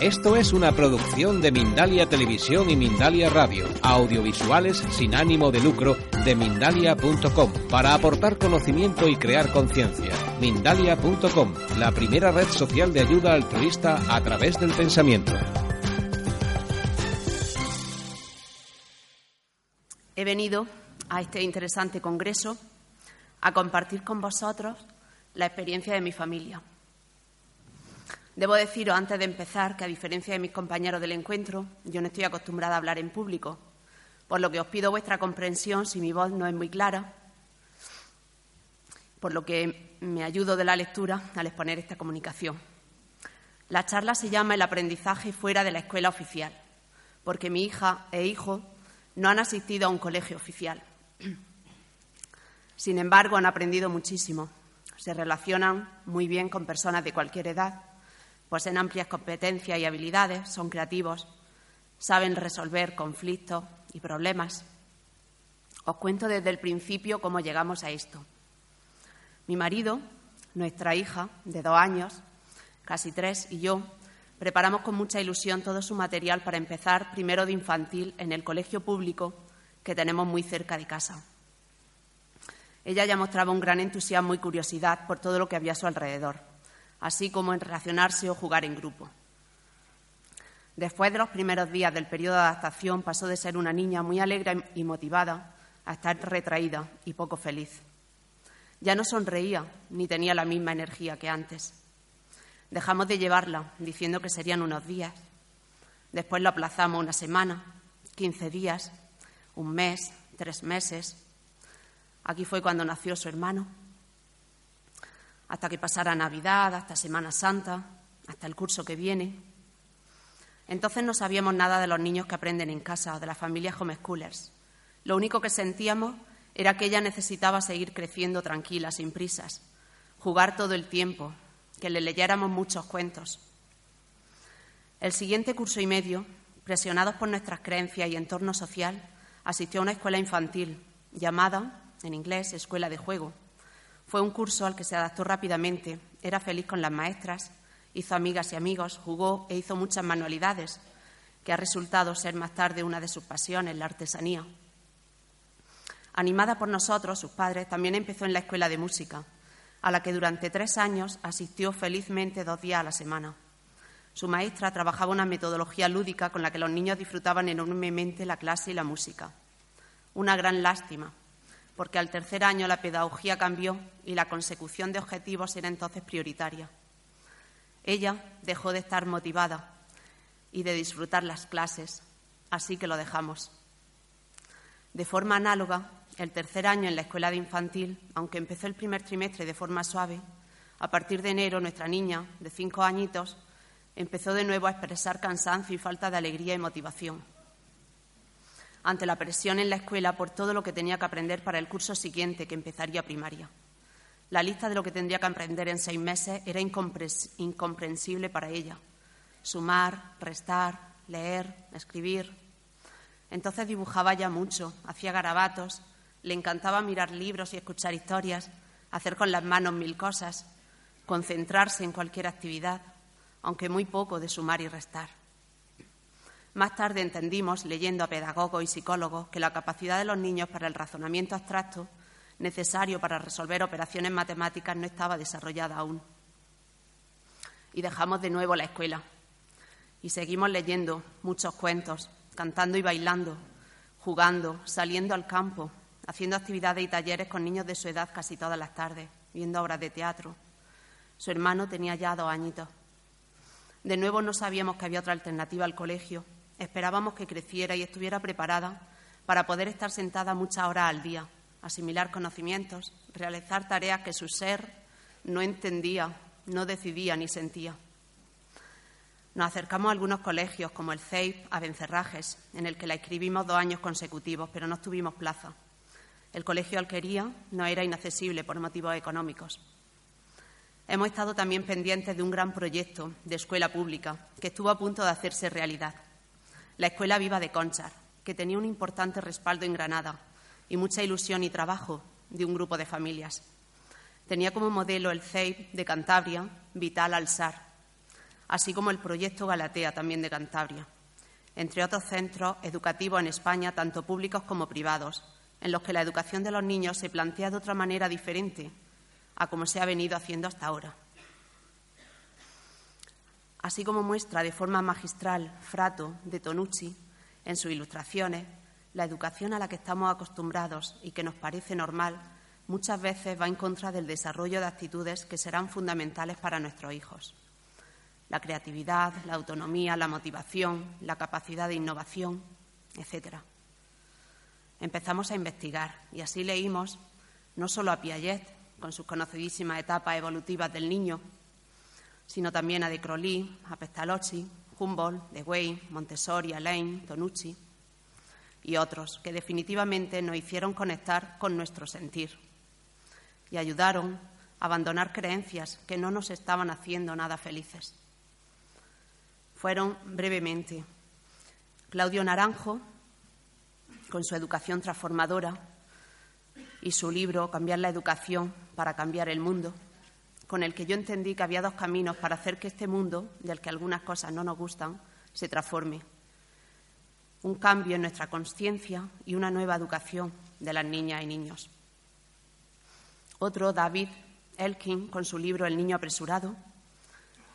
Esto es una producción de Mindalia Televisión y Mindalia Radio, audiovisuales sin ánimo de lucro de mindalia.com, para aportar conocimiento y crear conciencia. Mindalia.com, la primera red social de ayuda altruista a través del pensamiento. He venido a este interesante congreso a compartir con vosotros la experiencia de mi familia. Debo deciros antes de empezar que, a diferencia de mis compañeros del encuentro, yo no estoy acostumbrada a hablar en público, por lo que os pido vuestra comprensión si mi voz no es muy clara, por lo que me ayudo de la lectura al exponer esta comunicación. La charla se llama El aprendizaje fuera de la escuela oficial, porque mi hija e hijo no han asistido a un colegio oficial. Sin embargo, han aprendido muchísimo. Se relacionan muy bien con personas de cualquier edad poseen amplias competencias y habilidades, son creativos, saben resolver conflictos y problemas. Os cuento desde el principio cómo llegamos a esto. Mi marido, nuestra hija de dos años, casi tres, y yo preparamos con mucha ilusión todo su material para empezar primero de infantil en el colegio público que tenemos muy cerca de casa. Ella ya mostraba un gran entusiasmo y curiosidad por todo lo que había a su alrededor así como en relacionarse o jugar en grupo. Después de los primeros días del periodo de adaptación pasó de ser una niña muy alegre y motivada a estar retraída y poco feliz. Ya no sonreía ni tenía la misma energía que antes. Dejamos de llevarla diciendo que serían unos días. Después lo aplazamos una semana, quince días, un mes, tres meses. Aquí fue cuando nació su hermano hasta que pasara Navidad, hasta Semana Santa, hasta el curso que viene. Entonces no sabíamos nada de los niños que aprenden en casa o de las familias homeschoolers. Lo único que sentíamos era que ella necesitaba seguir creciendo tranquila, sin prisas, jugar todo el tiempo, que le leyéramos muchos cuentos. El siguiente curso y medio, presionados por nuestras creencias y entorno social, asistió a una escuela infantil llamada, en inglés, Escuela de Juego fue un curso al que se adaptó rápidamente, era feliz con las maestras, hizo amigas y amigos, jugó e hizo muchas manualidades, que ha resultado ser más tarde una de sus pasiones, la artesanía. Animada por nosotros, sus padres, también empezó en la escuela de música, a la que durante tres años asistió felizmente dos días a la semana. Su maestra trabajaba una metodología lúdica con la que los niños disfrutaban enormemente la clase y la música. Una gran lástima, porque al tercer año la pedagogía cambió y la consecución de objetivos era entonces prioritaria. Ella dejó de estar motivada y de disfrutar las clases, así que lo dejamos. De forma análoga, el tercer año en la escuela de infantil, aunque empezó el primer trimestre de forma suave, a partir de enero nuestra niña, de cinco añitos, empezó de nuevo a expresar cansancio y falta de alegría y motivación ante la presión en la escuela por todo lo que tenía que aprender para el curso siguiente, que empezaría primaria. La lista de lo que tendría que aprender en seis meses era incomprensible para ella. Sumar, restar, leer, escribir. Entonces dibujaba ya mucho, hacía garabatos, le encantaba mirar libros y escuchar historias, hacer con las manos mil cosas, concentrarse en cualquier actividad, aunque muy poco de sumar y restar. Más tarde entendimos, leyendo a pedagogos y psicólogos, que la capacidad de los niños para el razonamiento abstracto necesario para resolver operaciones matemáticas no estaba desarrollada aún. Y dejamos de nuevo la escuela. Y seguimos leyendo muchos cuentos, cantando y bailando, jugando, saliendo al campo, haciendo actividades y talleres con niños de su edad casi todas las tardes, viendo obras de teatro. Su hermano tenía ya dos añitos. De nuevo no sabíamos que había otra alternativa al colegio Esperábamos que creciera y estuviera preparada para poder estar sentada muchas horas al día, asimilar conocimientos, realizar tareas que su ser no entendía, no decidía ni sentía. Nos acercamos a algunos colegios, como el CEIP a Bencerrajes, en el que la escribimos dos años consecutivos, pero no tuvimos plaza. El colegio Alquería no era inaccesible por motivos económicos. Hemos estado también pendientes de un gran proyecto de escuela pública que estuvo a punto de hacerse realidad la Escuela Viva de Conchar, que tenía un importante respaldo en Granada y mucha ilusión y trabajo de un grupo de familias. Tenía como modelo el CEIP de Cantabria, Vital Alsar. así como el proyecto Galatea, también de Cantabria, entre otros centros educativos en España, tanto públicos como privados, en los que la educación de los niños se plantea de otra manera diferente a como se ha venido haciendo hasta ahora. Así como muestra de forma magistral Frato de Tonucci en sus ilustraciones, la educación a la que estamos acostumbrados y que nos parece normal muchas veces va en contra del desarrollo de actitudes que serán fundamentales para nuestros hijos. La creatividad, la autonomía, la motivación, la capacidad de innovación, etc. Empezamos a investigar y así leímos no solo a Piaget, con sus conocidísimas etapas evolutivas del niño, sino también a De Crowley, a Pestalozzi, Humboldt, Dewey, Montessori, Alain, Tonucci y otros que definitivamente nos hicieron conectar con nuestro sentir y ayudaron a abandonar creencias que no nos estaban haciendo nada felices. Fueron brevemente Claudio Naranjo, con su educación transformadora y su libro Cambiar la educación para cambiar el mundo, con el que yo entendí que había dos caminos para hacer que este mundo, del que algunas cosas no nos gustan, se transforme. Un cambio en nuestra conciencia y una nueva educación de las niñas y niños. Otro, David Elkin, con su libro El niño apresurado,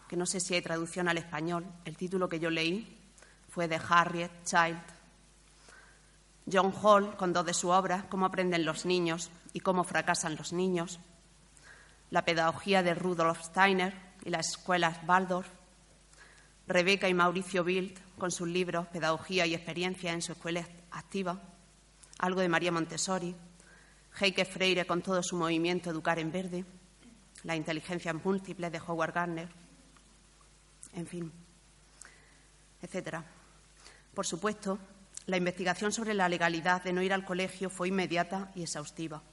que no sé si hay traducción al español. El título que yo leí fue de Harriet Child. John Hall, con dos de su obra, Cómo aprenden los niños y cómo fracasan los niños. La pedagogía de Rudolf Steiner y las escuelas Waldorf. Rebeca y Mauricio Bild, con sus libros Pedagogía y experiencia en su escuela activa. Algo de María Montessori Heike Freire con todo su movimiento Educar en Verde, la inteligencia múltiple de Howard Gardner, en fin, etcétera. Por supuesto, la investigación sobre la legalidad de no ir al colegio fue inmediata y exhaustiva.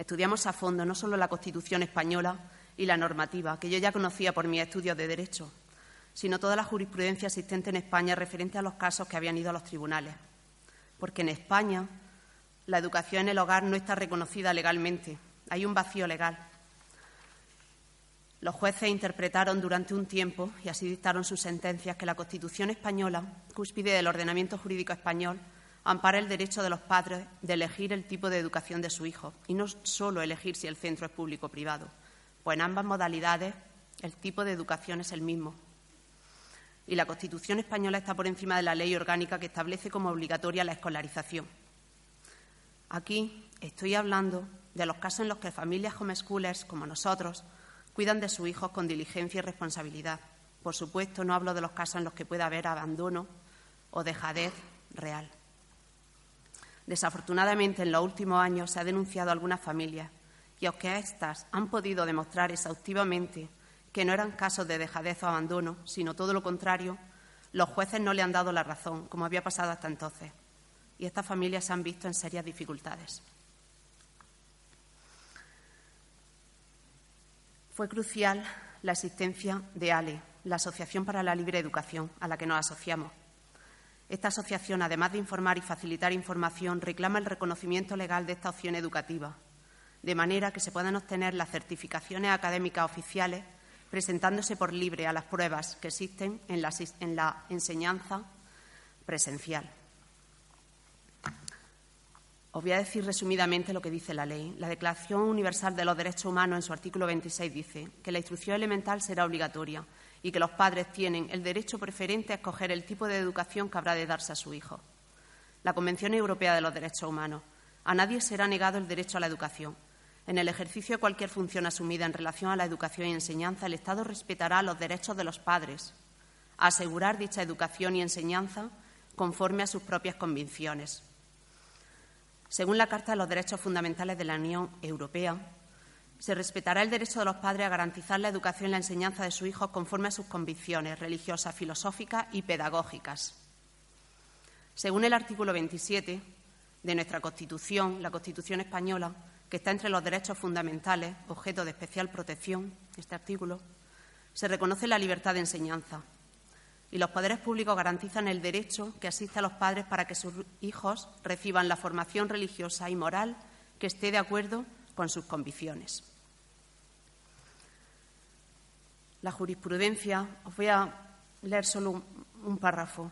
Estudiamos a fondo no solo la Constitución española y la normativa, que yo ya conocía por mis estudios de Derecho, sino toda la jurisprudencia existente en España referente a los casos que habían ido a los tribunales. Porque en España la educación en el hogar no está reconocida legalmente. Hay un vacío legal. Los jueces interpretaron durante un tiempo, y así dictaron sus sentencias, que la Constitución española, cúspide del ordenamiento jurídico español, ampara el derecho de los padres de elegir el tipo de educación de su hijo, y no solo elegir si el centro es público o privado, pues en ambas modalidades el tipo de educación es el mismo. Y la Constitución española está por encima de la ley orgánica que establece como obligatoria la escolarización. Aquí estoy hablando de los casos en los que familias homeschoolers como nosotros cuidan de sus hijos con diligencia y responsabilidad. Por supuesto, no hablo de los casos en los que pueda haber abandono o dejadez real. Desafortunadamente, en los últimos años se ha denunciado a algunas familias y aunque éstas han podido demostrar exhaustivamente que no eran casos de dejadez o abandono, sino todo lo contrario, los jueces no le han dado la razón, como había pasado hasta entonces y estas familias se han visto en serias dificultades. Fue crucial la existencia de ALE, la Asociación para la Libre Educación, a la que nos asociamos. Esta asociación, además de informar y facilitar información, reclama el reconocimiento legal de esta opción educativa, de manera que se puedan obtener las certificaciones académicas oficiales presentándose por libre a las pruebas que existen en la, en la enseñanza presencial. Os voy a decir resumidamente lo que dice la ley. La Declaración Universal de los Derechos Humanos, en su artículo 26, dice que la instrucción elemental será obligatoria y que los padres tienen el derecho preferente a escoger el tipo de educación que habrá de darse a su hijo. La Convención Europea de los Derechos Humanos. A nadie será negado el derecho a la educación. En el ejercicio de cualquier función asumida en relación a la educación y enseñanza, el Estado respetará los derechos de los padres a asegurar dicha educación y enseñanza conforme a sus propias convicciones según la Carta de los Derechos Fundamentales de la Unión Europea, se respetará el derecho de los padres a garantizar la educación y la enseñanza de sus hijos conforme a sus convicciones religiosas, filosóficas y pedagógicas. Según el artículo 27 de nuestra Constitución, la Constitución española, que está entre los derechos fundamentales, objeto de especial protección, este artículo, se reconoce la libertad de enseñanza, y los poderes públicos garantizan el derecho que asiste a los padres para que sus hijos reciban la formación religiosa y moral que esté de acuerdo con sus convicciones. La jurisprudencia, os voy a leer solo un, párrafo.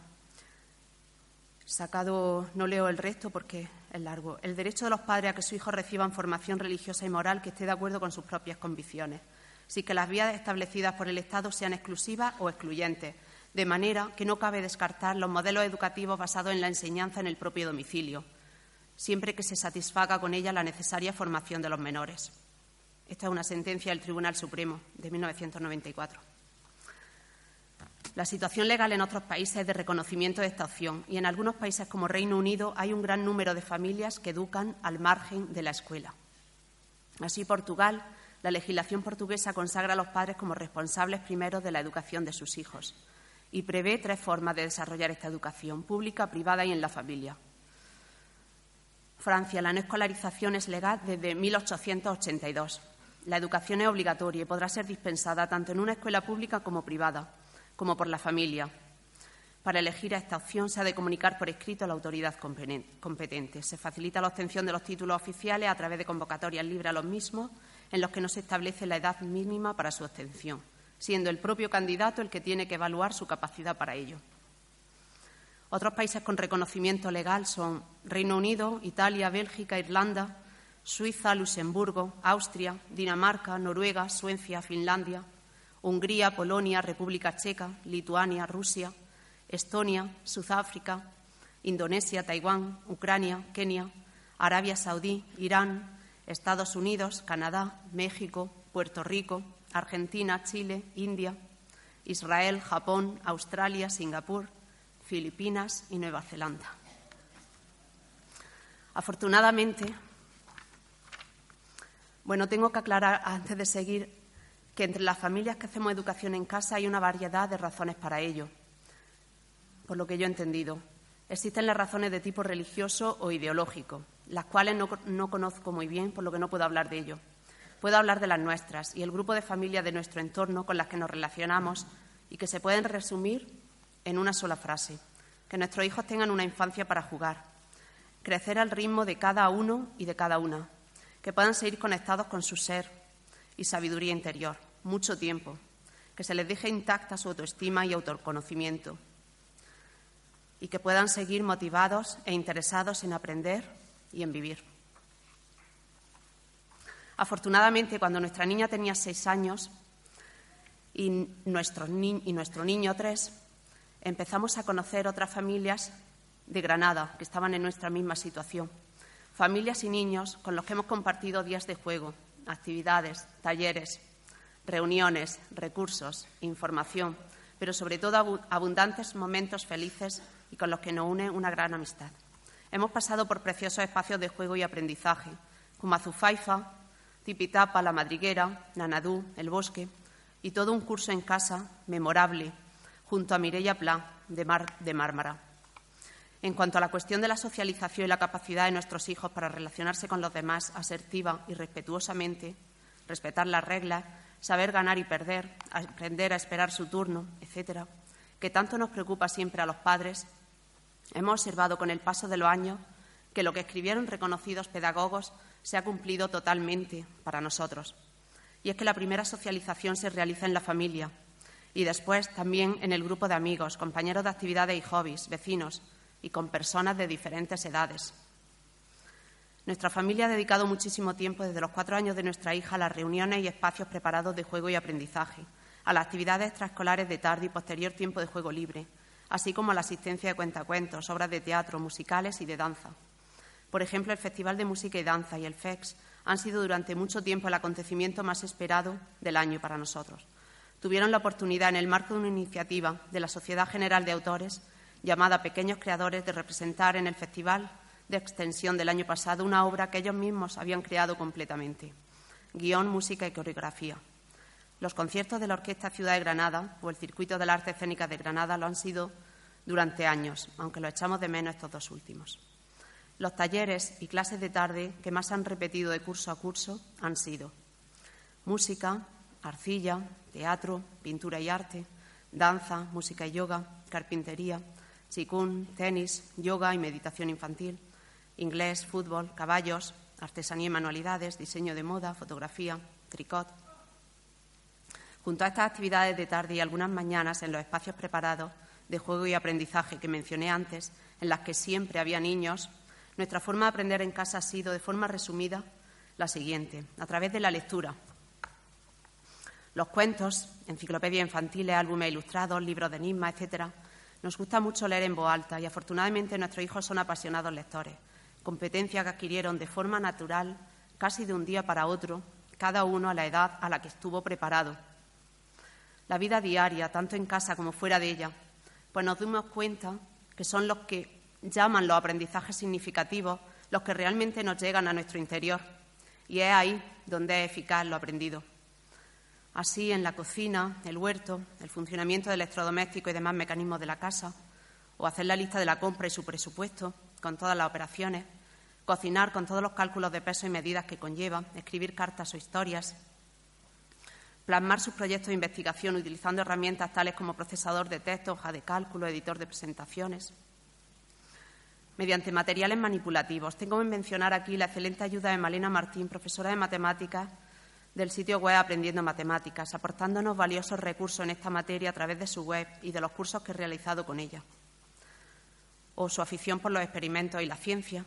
Sacado, no leo el resto porque es largo. El derecho de los padres a que sus hijos reciban formación religiosa y moral que esté de acuerdo con sus propias convicciones, sin que las vías establecidas por el Estado sean exclusivas o excluyentes, de manera que no cabe descartar los modelos educativos basados en la enseñanza en el propio domicilio, siempre que se satisfaga con ella la necesaria formación de los menores. Esta es una sentencia del Tribunal Supremo de 1994. La situación legal en otros países es de reconocimiento de esta opción y en algunos países como Reino Unido hay un gran número de familias que educan al margen de la escuela. Así, Portugal, la legislación portuguesa consagra a los padres como responsables primeros de la educación de sus hijos y prevé tres formas de desarrollar esta educación, pública, privada y en la familia. Francia, la no escolarización es legal desde 1882. La educación es obligatoria y podrá ser dispensada tanto en una escuela pública como privada, como por la familia. Para elegir a esta opción se ha de comunicar por escrito a la autoridad competente. Se facilita la obtención de los títulos oficiales a través de convocatorias libres a los mismos, en los que no se establece la edad mínima para su obtención siendo el propio candidato el que tiene que evaluar su capacidad para ello. Otros países con reconocimiento legal son Reino Unido, Italia, Bélgica, Irlanda, Suiza, Luxemburgo, Austria, Dinamarca, Noruega, Suecia, Finlandia, Hungría, Polonia, República Checa, Lituania, Rusia, Estonia, Sudáfrica, Indonesia, Taiwán, Ucrania, Kenia, Arabia Saudí, Irán, Estados Unidos, Canadá, México, Puerto Rico, Argentina, Chile, India, Israel, Japón, Australia, Singapur, Filipinas y Nueva Zelanda. Afortunadamente, bueno, tengo que aclarar antes de seguir que entre las familias que hacemos educación en casa hay una variedad de razones para ello, por lo que yo he entendido. Existen las razones de tipo religioso o ideológico, las cuales no, no conozco muy bien, por lo que no puedo hablar de ello. Puedo hablar de las nuestras y el grupo de familias de nuestro entorno con las que nos relacionamos y que se pueden resumir en una sola frase. Que nuestros hijos tengan una infancia para jugar, crecer al ritmo de cada uno y de cada una, que puedan seguir conectados con su ser y sabiduría interior, mucho tiempo, que se les deje intacta su autoestima y autoconocimiento, y que puedan seguir motivados e interesados en aprender y en vivir. Afortunadamente, cuando nuestra niña tenía seis años y nuestro, niño tres, empezamos a conocer otras familias de Granada que estaban en nuestra misma situación. Familias y niños con los que hemos compartido días de juego, actividades, talleres, reuniones, recursos, información, pero sobre todo abundantes momentos felices y con los que nos une una gran amistad. Hemos pasado por preciosos espacios de juego y aprendizaje, como Azufaifa, Tipitapa, La Madriguera, Nanadú, El Bosque y todo un curso en casa memorable junto a Mireia Pla de, Mar, de Mármara. En cuanto a la cuestión de la socialización y la capacidad de nuestros hijos para relacionarse con los demás asertiva y respetuosamente, respetar las reglas, saber ganar y perder, aprender a esperar su turno, etcétera, que tanto nos preocupa siempre a los padres, hemos observado con el paso de los años que lo que escribieron reconocidos pedagogos se ha cumplido totalmente para nosotros. Y es que la primera socialización se realiza en la familia y después también en el grupo de amigos, compañeros de actividades y hobbies, vecinos y con personas de diferentes edades. Nuestra familia ha dedicado muchísimo tiempo desde los cuatro años de nuestra hija a las reuniones y espacios preparados de juego y aprendizaje, a las actividades extraescolares de tarde y posterior tiempo de juego libre, así como a la asistencia de cuentacuentos, obras de teatro, musicales y de danza. Por ejemplo, el Festival de Música y Danza y el FEX han sido durante mucho tiempo el acontecimiento más esperado del año para nosotros. Tuvieron la oportunidad, en el marco de una iniciativa de la Sociedad General de Autores llamada Pequeños Creadores, de representar en el Festival de Extensión del año pasado una obra que ellos mismos habían creado completamente. Guión, música y coreografía. Los conciertos de la Orquesta Ciudad de Granada o el Circuito de la Arte Escénica de Granada lo han sido durante años, aunque lo echamos de menos estos dos últimos. Los talleres y clases de tarde que más han repetido de curso a curso han sido música, arcilla, teatro, pintura y arte, danza, música y yoga, carpintería, chikun, tenis, yoga y meditación infantil, inglés, fútbol, caballos, artesanía y manualidades, diseño de moda, fotografía, tricot. Junto a estas actividades de tarde y algunas mañanas en los espacios preparados de juego y aprendizaje que mencioné antes, en las que siempre había niños, nuestra forma de aprender en casa ha sido, de forma resumida, la siguiente, a través de la lectura. Los cuentos, enciclopedias infantiles, álbumes ilustrados, libros de enigmas, etcétera, nos gusta mucho leer en voz alta y afortunadamente nuestros hijos son apasionados lectores, competencia que adquirieron de forma natural, casi de un día para otro, cada uno a la edad a la que estuvo preparado. La vida diaria, tanto en casa como fuera de ella, pues nos dimos cuenta que son los que llaman los aprendizajes significativos los que realmente nos llegan a nuestro interior. Y es ahí donde es eficaz lo aprendido. Así, en la cocina, el huerto, el funcionamiento del electrodoméstico y demás mecanismos de la casa, o hacer la lista de la compra y su presupuesto, con todas las operaciones, cocinar con todos los cálculos de peso y medidas que conlleva, escribir cartas o historias, plasmar sus proyectos de investigación utilizando herramientas tales como procesador de texto, hoja de cálculo, editor de presentaciones, mediante materiales manipulativos. Tengo que mencionar aquí la excelente ayuda de Malena Martín, profesora de matemáticas del sitio web Aprendiendo Matemáticas, aportándonos valiosos recursos en esta materia a través de su web y de los cursos que he realizado con ella. O su afición por los experimentos y la ciencia,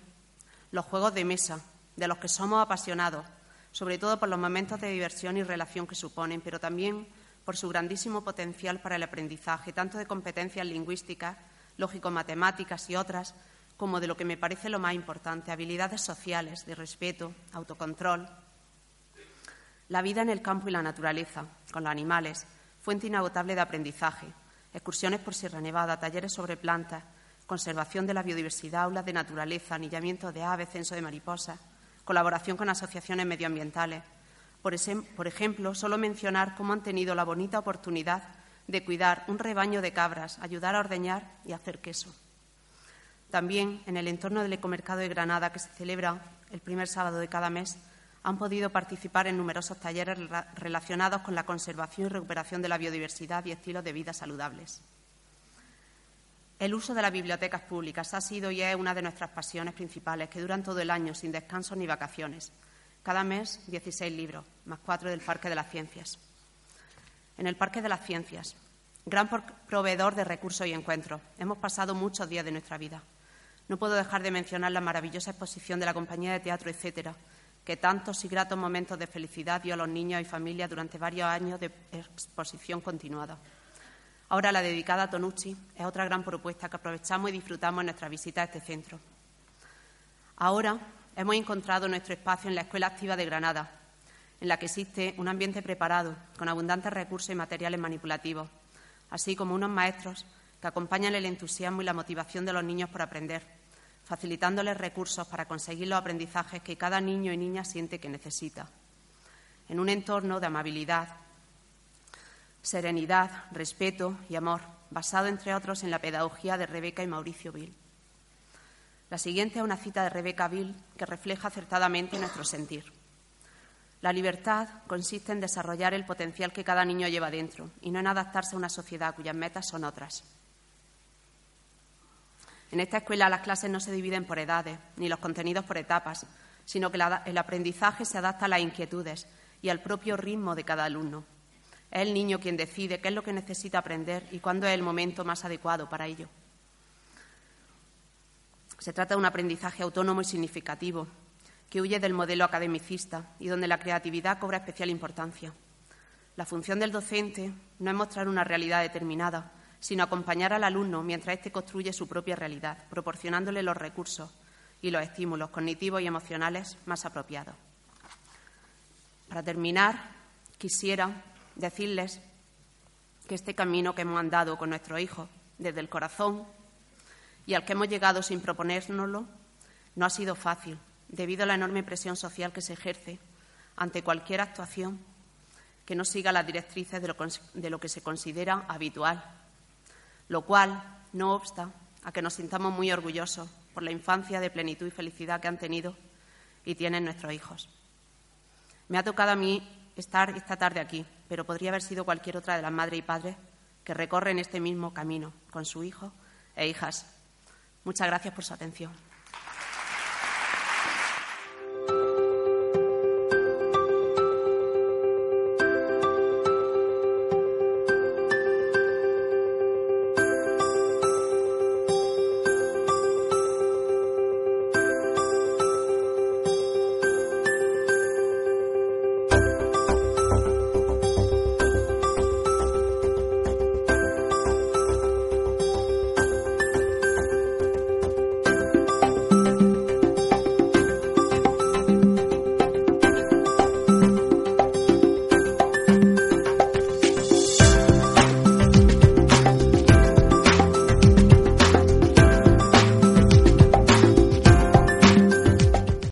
los juegos de mesa, de los que somos apasionados, sobre todo por los momentos de diversión y relación que suponen, pero también por su grandísimo potencial para el aprendizaje, tanto de competencias lingüísticas, lógico-matemáticas y otras, como de lo que me parece lo más importante, habilidades sociales, de respeto, autocontrol, la vida en el campo y la naturaleza, con los animales, fuente inagotable de aprendizaje, excursiones por Sierra Nevada, talleres sobre plantas, conservación de la biodiversidad, aulas de naturaleza, anillamiento de aves, censo de mariposas, colaboración con asociaciones medioambientales. Por, por ejemplo, solo mencionar cómo han tenido la bonita oportunidad de cuidar un rebaño de cabras, ayudar a ordeñar y hacer queso. También en el entorno del Ecomercado de Granada, que se celebra el primer sábado de cada mes, han podido participar en numerosos talleres relacionados con la conservación y recuperación de la biodiversidad y estilos de vida saludables. El uso de las bibliotecas públicas ha sido y es una de nuestras pasiones principales, que duran todo el año sin descanso ni vacaciones. Cada mes, 16 libros, más cuatro del Parque de las Ciencias. En el Parque de las Ciencias, gran proveedor de recursos y encuentros, hemos pasado muchos días de nuestra vida. No puedo dejar de mencionar la maravillosa exposición de la compañía de teatro, etcétera, que tantos y gratos momentos de felicidad dio a los niños y familias durante varios años de exposición continuada. Ahora la dedicada a Tonucci es otra gran propuesta que aprovechamos y disfrutamos en nuestra visita a este centro. Ahora hemos encontrado nuestro espacio en la Escuela Activa de Granada, en la que existe un ambiente preparado, con abundantes recursos y materiales manipulativos, así como unos maestros que acompañan el entusiasmo y la motivación de los niños por aprender facilitándoles recursos para conseguir los aprendizajes que cada niño y niña siente que necesita, en un entorno de amabilidad, serenidad, respeto y amor, basado, entre otros, en la pedagogía de Rebeca y Mauricio Bill. La siguiente es una cita de Rebeca Bill que refleja acertadamente nuestro sentir. La libertad consiste en desarrollar el potencial que cada niño lleva dentro y no en adaptarse a una sociedad cuyas metas son otras. En esta escuela las clases no se dividen por edades, ni los contenidos por etapas, sino que el aprendizaje se adapta a las inquietudes y al propio ritmo de cada alumno. Es el niño quien decide qué es lo que necesita aprender y cuándo es el momento más adecuado para ello. Se trata de un aprendizaje autónomo y significativo, que huye del modelo academicista y donde la creatividad cobra especial importancia. La función del docente no es mostrar una realidad determinada, sino acompañar al alumno mientras éste construye su propia realidad, proporcionándole los recursos y los estímulos cognitivos y emocionales más apropiados. Para terminar, quisiera decirles que este camino que hemos andado con nuestros hijos desde el corazón y al que hemos llegado sin proponérnoslo no ha sido fácil, debido a la enorme presión social que se ejerce ante cualquier actuación que no siga las directrices de lo, de lo que se considera habitual lo cual no obsta a que nos sintamos muy orgullosos por la infancia de plenitud y felicidad que han tenido y tienen nuestros hijos. Me ha tocado a mí estar esta tarde aquí, pero podría haber sido cualquier otra de las madres y padres que recorren este mismo camino con su hijo e hijas. Muchas gracias por su atención.